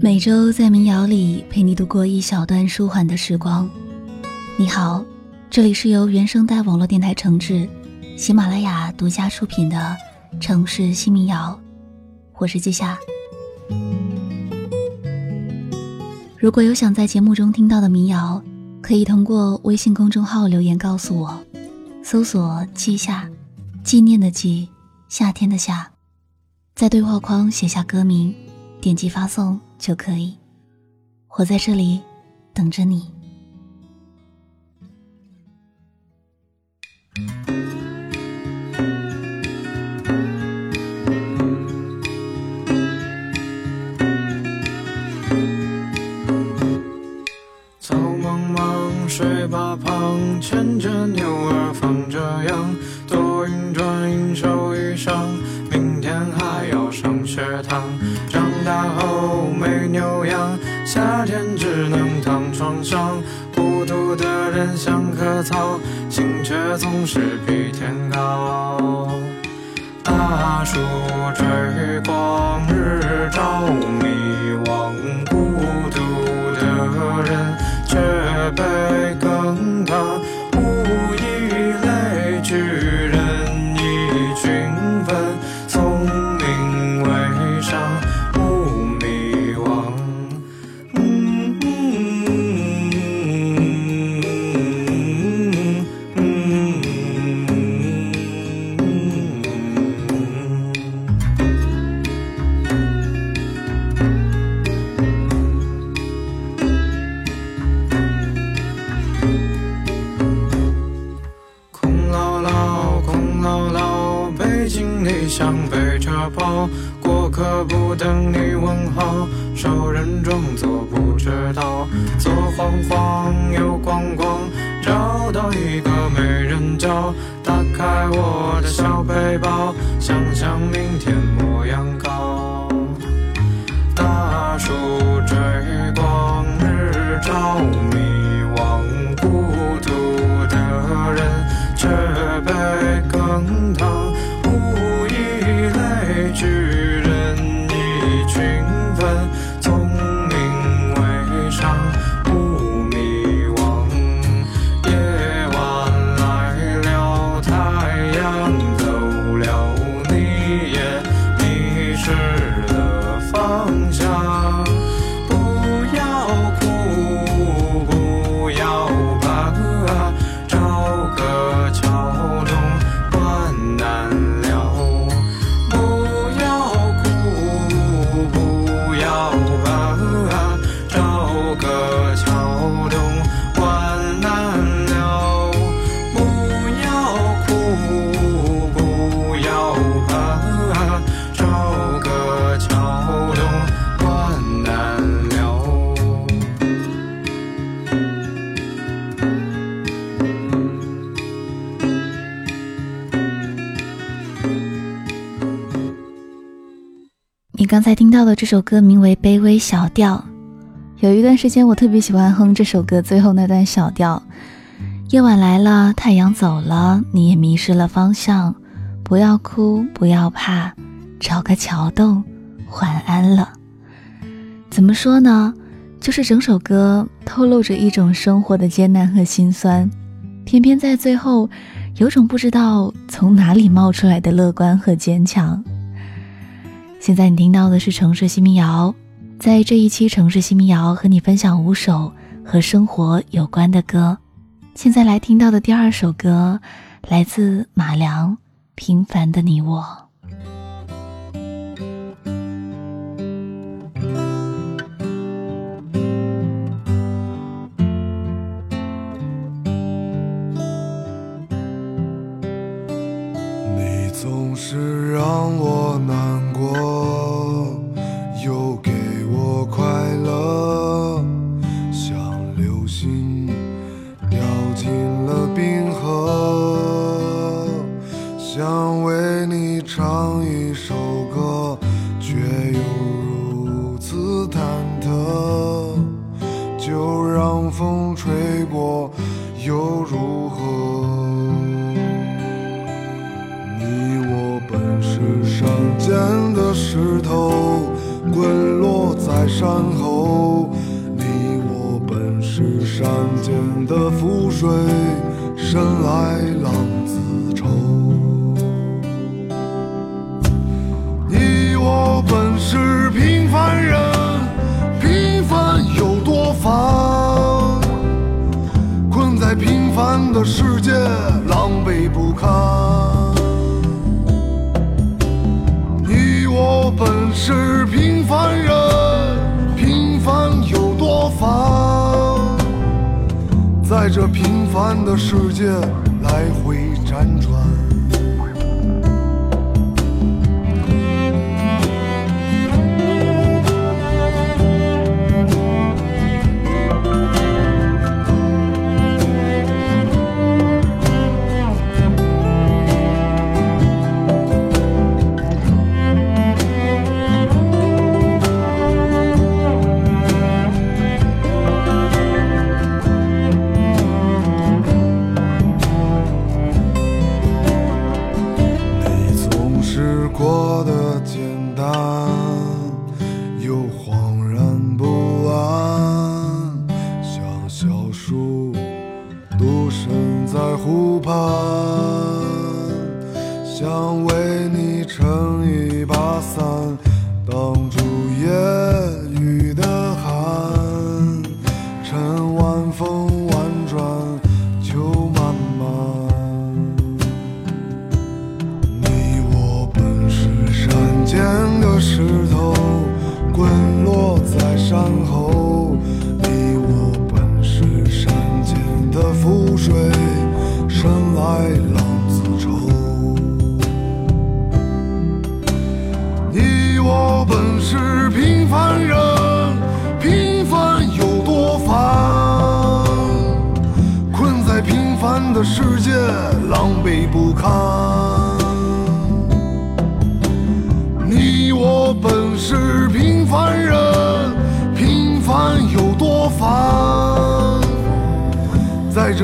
每周在民谣里陪你度过一小段舒缓的时光。你好，这里是由原声带网络电台承制，喜马拉雅独家出品的《城市新民谣》，我是季夏。如果有想在节目中听到的民谣，可以通过微信公众号留言告诉我，搜索“季夏”，纪念的季，夏天的夏，在对话框写下歌名，点击发送。就可以，我在这里等着你。草茫茫，水坝旁，牵着牛儿放着羊，多云转阴，受雨伤，明天还要上学堂。上。孤独的人像棵草，心却总是比天高。大树追光，日照 future. 才听到的这首歌名为《卑微小调》，有一段时间我特别喜欢哼这首歌最后那段小调。夜晚来了，太阳走了，你也迷失了方向。不要哭，不要怕，找个桥洞，晚安了。怎么说呢？就是整首歌透露着一种生活的艰难和心酸，偏偏在最后，有种不知道从哪里冒出来的乐观和坚强。现在你听到的是城市新民谣，在这一期城市新民谣和你分享五首和生活有关的歌。现在来听到的第二首歌，来自马良，《平凡的你我》。又如何？你我本是山间的石头，滚落在山后，你我本是山间的浮水，生来浪看。你我本是平凡人，平凡有多烦？在这平凡的世界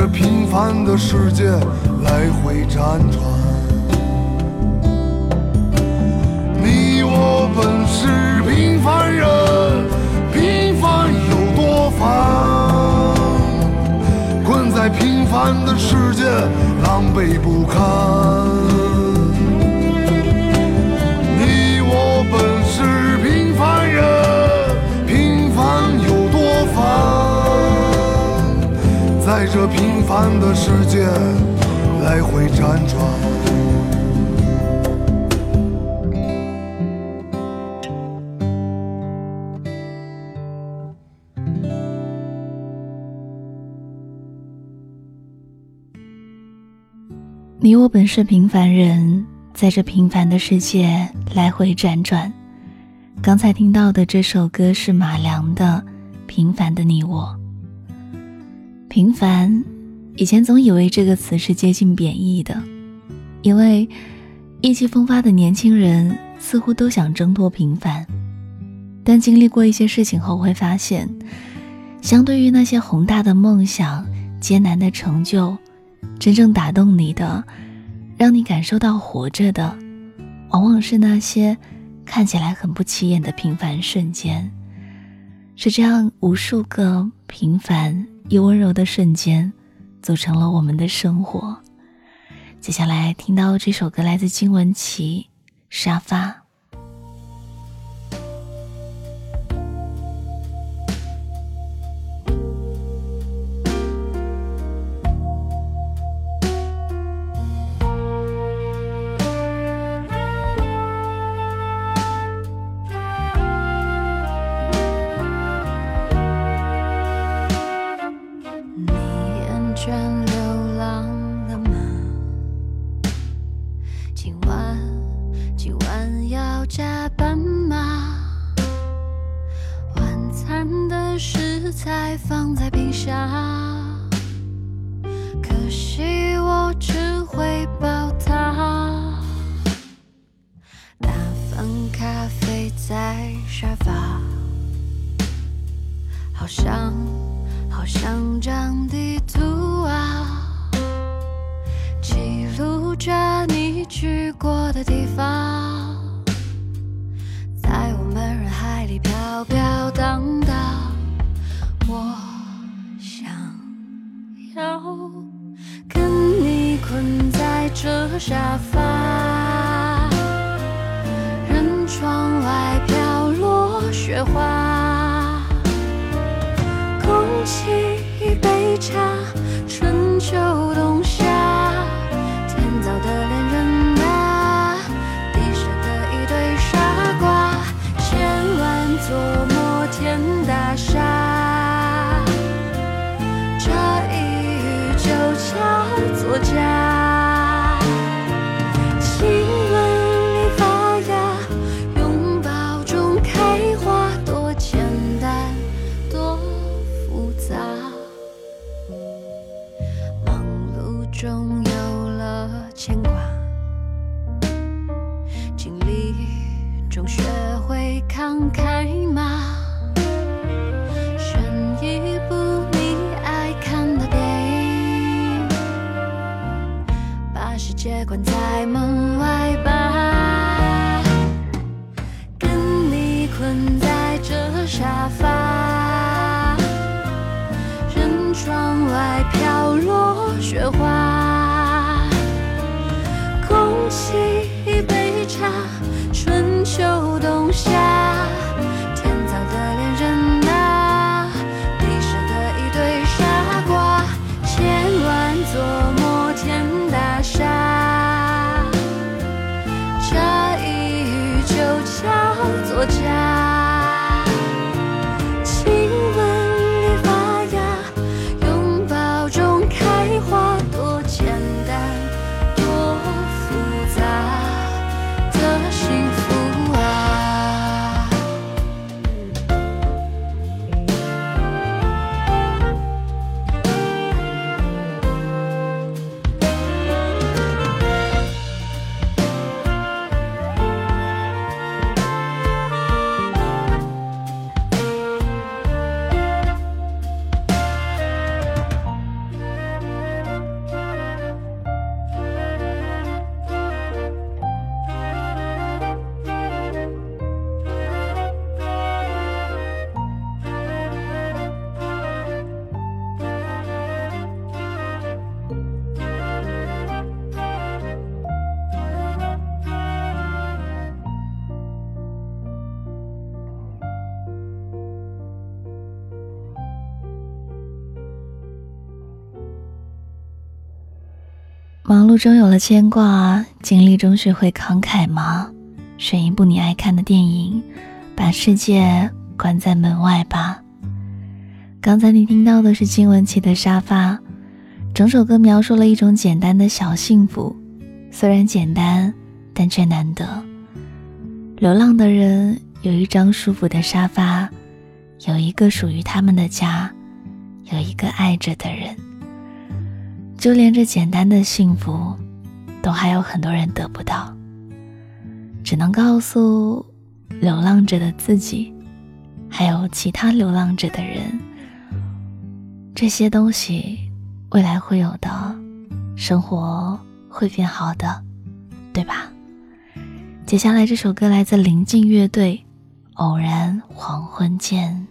平凡的世界来回辗转。你我本是平凡人，平凡有多烦？困在平凡的世界，狼狈不堪。在这平凡的世界来回辗转。你我本是平凡人，在这平凡的世界来回辗转。刚才听到的这首歌是马良的《平凡的你我》。平凡，以前总以为这个词是接近贬义的，因为意气风发的年轻人似乎都想挣脱平凡。但经历过一些事情后，会发现，相对于那些宏大的梦想、艰难的成就，真正打动你的，让你感受到活着的，往往是那些看起来很不起眼的平凡瞬间。是这样无数个平凡以温柔的瞬间，组成了我们的生活。接下来听到这首歌来自金玟岐，《沙发》。咖啡在沙发，好像。好像张地图啊，记录着你去过的地方，在我们人海里飘飘荡荡，我想要跟你困在这沙发，窗外飘落雪花，空气一杯茶，雪花，途中有了牵挂，经历中学会慷慨吗？选一部你爱看的电影，把世界关在门外吧。刚才你听到的是金玟岐的《沙发》，整首歌描述了一种简单的小幸福，虽然简单，但却难得。流浪的人有一张舒服的沙发，有一个属于他们的家，有一个爱着的人。就连这简单的幸福，都还有很多人得不到。只能告诉流浪着的自己，还有其他流浪着的人，这些东西未来会有的，生活会变好的，对吧？接下来这首歌来自林静乐队，《偶然黄昏见》。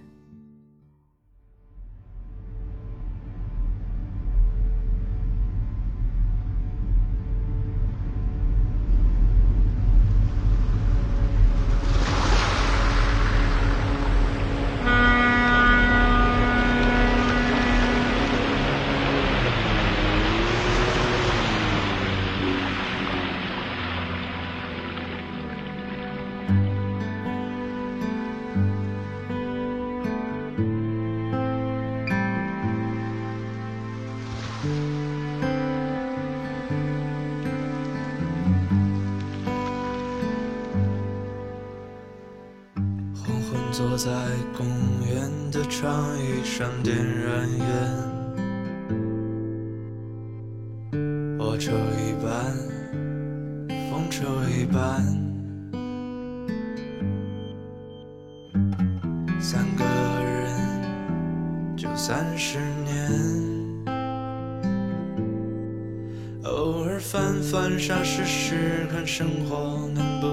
在公园的长椅上点燃烟，我抽一半，风抽一半，三个人就三十年。偶尔翻翻沙试试，看生活能不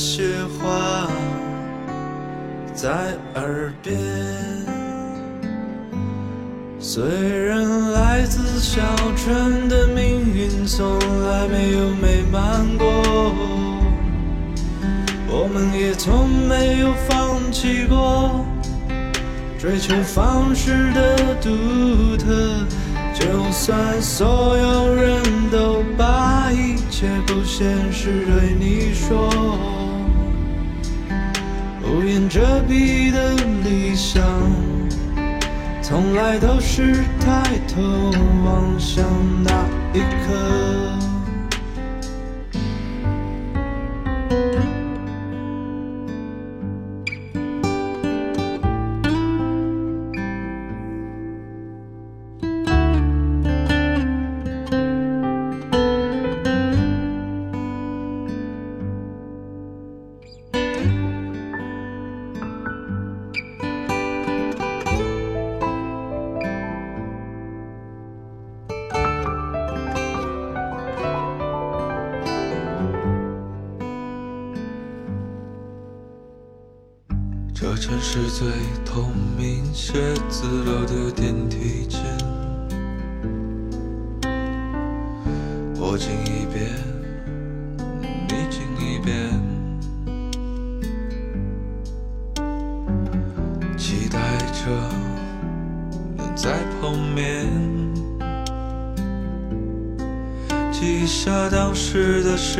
些话在耳边。虽然来自小镇的命运从来没有美满过，我们也从没有放弃过追求方式的独特。就算所有人都把一切不现实对你说，无言遮蔽的理想，从来都是抬头望向那一刻。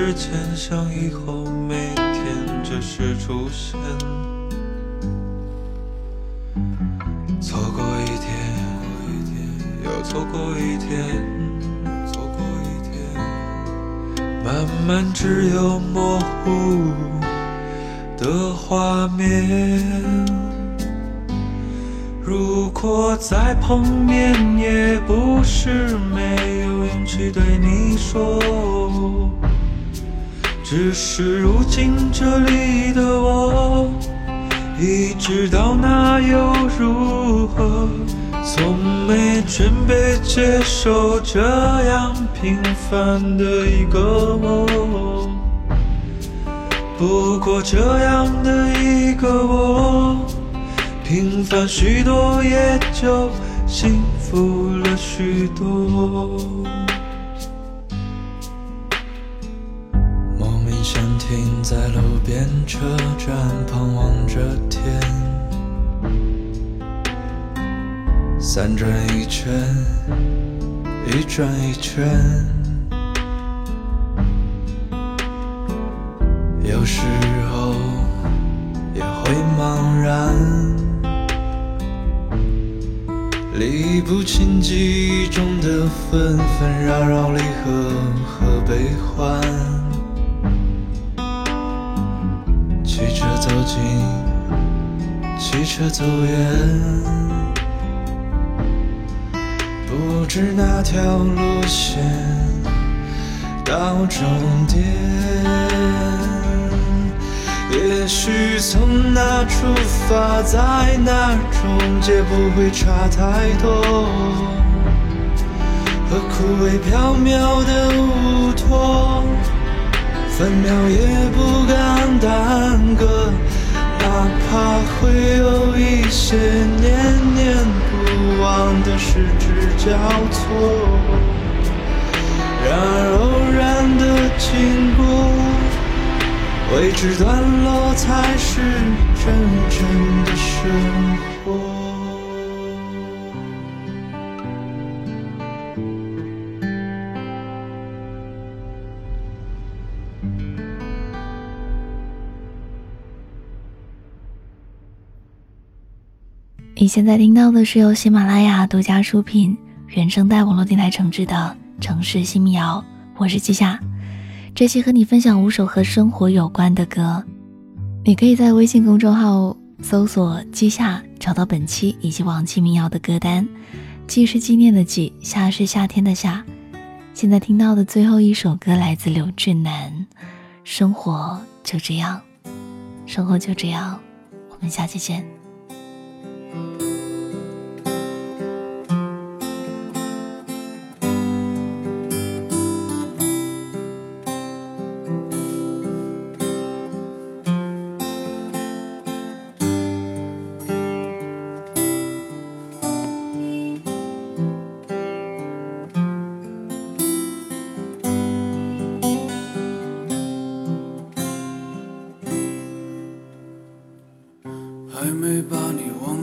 时间，想以后每天准时出现。错过一天，又错过一天，错过一天，慢慢只有模糊的画面。如果再碰面，也不是没有勇气对你说，只是如今这里的我。已知道那又如何？从没准备接受这样平凡的一个我。不过这样的一个我，平凡许多，也就幸福了许多。车站旁望着天，三转一圈，一转一圈。有时候也会茫然，理不清记忆中的纷纷扰扰、离合和悲欢。车走远，不知哪条路线到终点。也许从哪出发，在哪终结，不会差太多。和枯萎缥缈的乌托。分秒也不敢耽搁，哪怕会有一些念念不忘的失之交错。然而偶然的经过，未知段落才是真正的生活。你现在听到的是由喜马拉雅独家出品、原声带网络电台承制的《城市新民谣》，我是季夏。这期和你分享五首和生活有关的歌，你可以在微信公众号搜索“季夏”找到本期以及往期民谣的歌单。季是纪念的季，夏是夏天的夏。现在听到的最后一首歌来自刘俊南，《生活就这样》，生活就这样，我们下期见。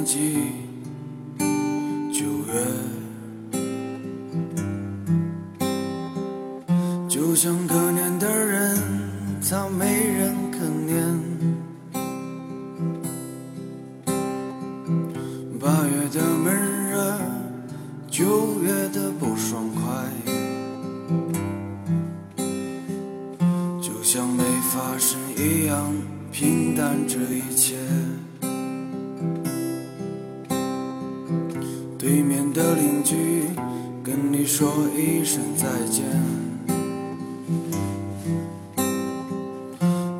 记，的邻居跟你说一声再见，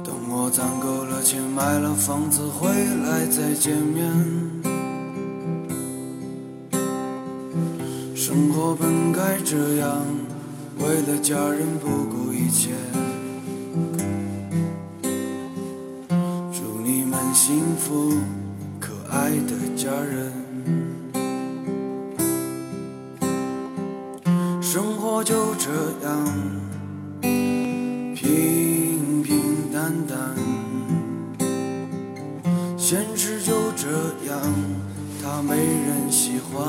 等我攒够了钱买了房子回来再见面。生活本该这样，为了家人不顾一切。欢。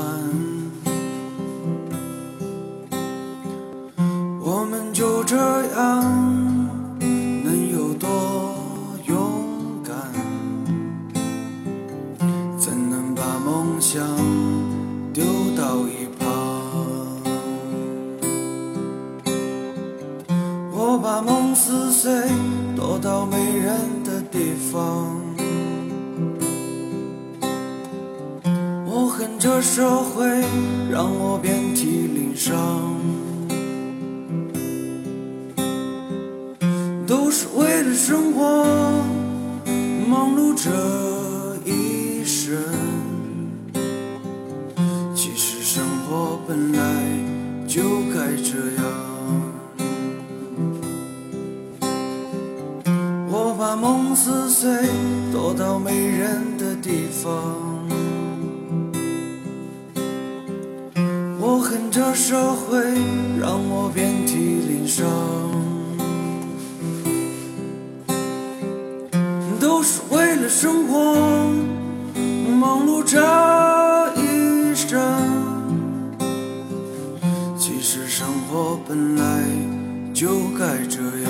我们就这样，就该这样。我把梦撕碎，躲到没人的地方。我恨这社会，让我遍体鳞伤。都是为了生活忙碌着我本来就该这样。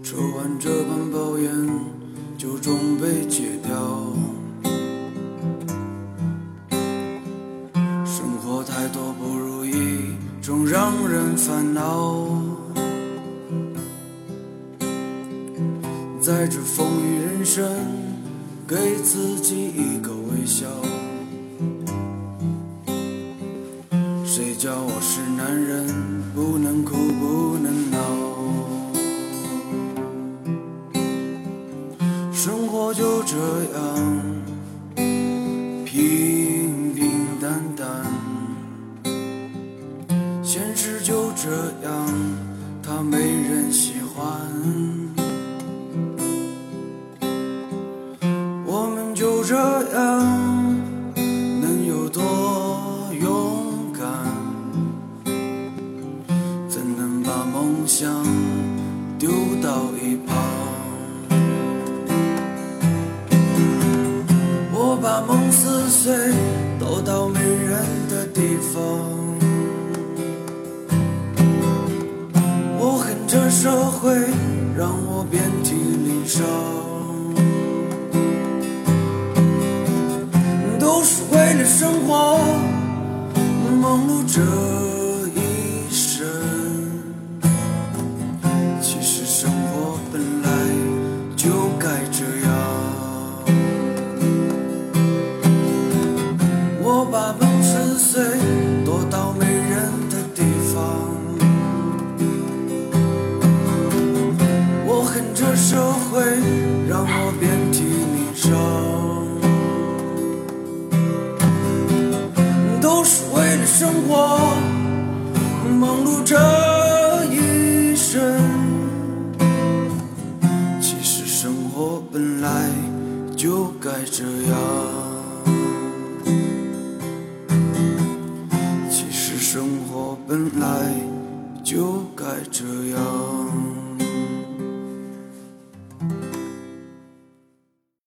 抽完这半包烟，就准备戒掉。他没人喜欢。我们就这样，能有多勇敢？怎能把梦想丢到一旁？我把梦撕碎，躲到没人的地方。社会，让我遍体鳞伤。都是为了生活忙碌着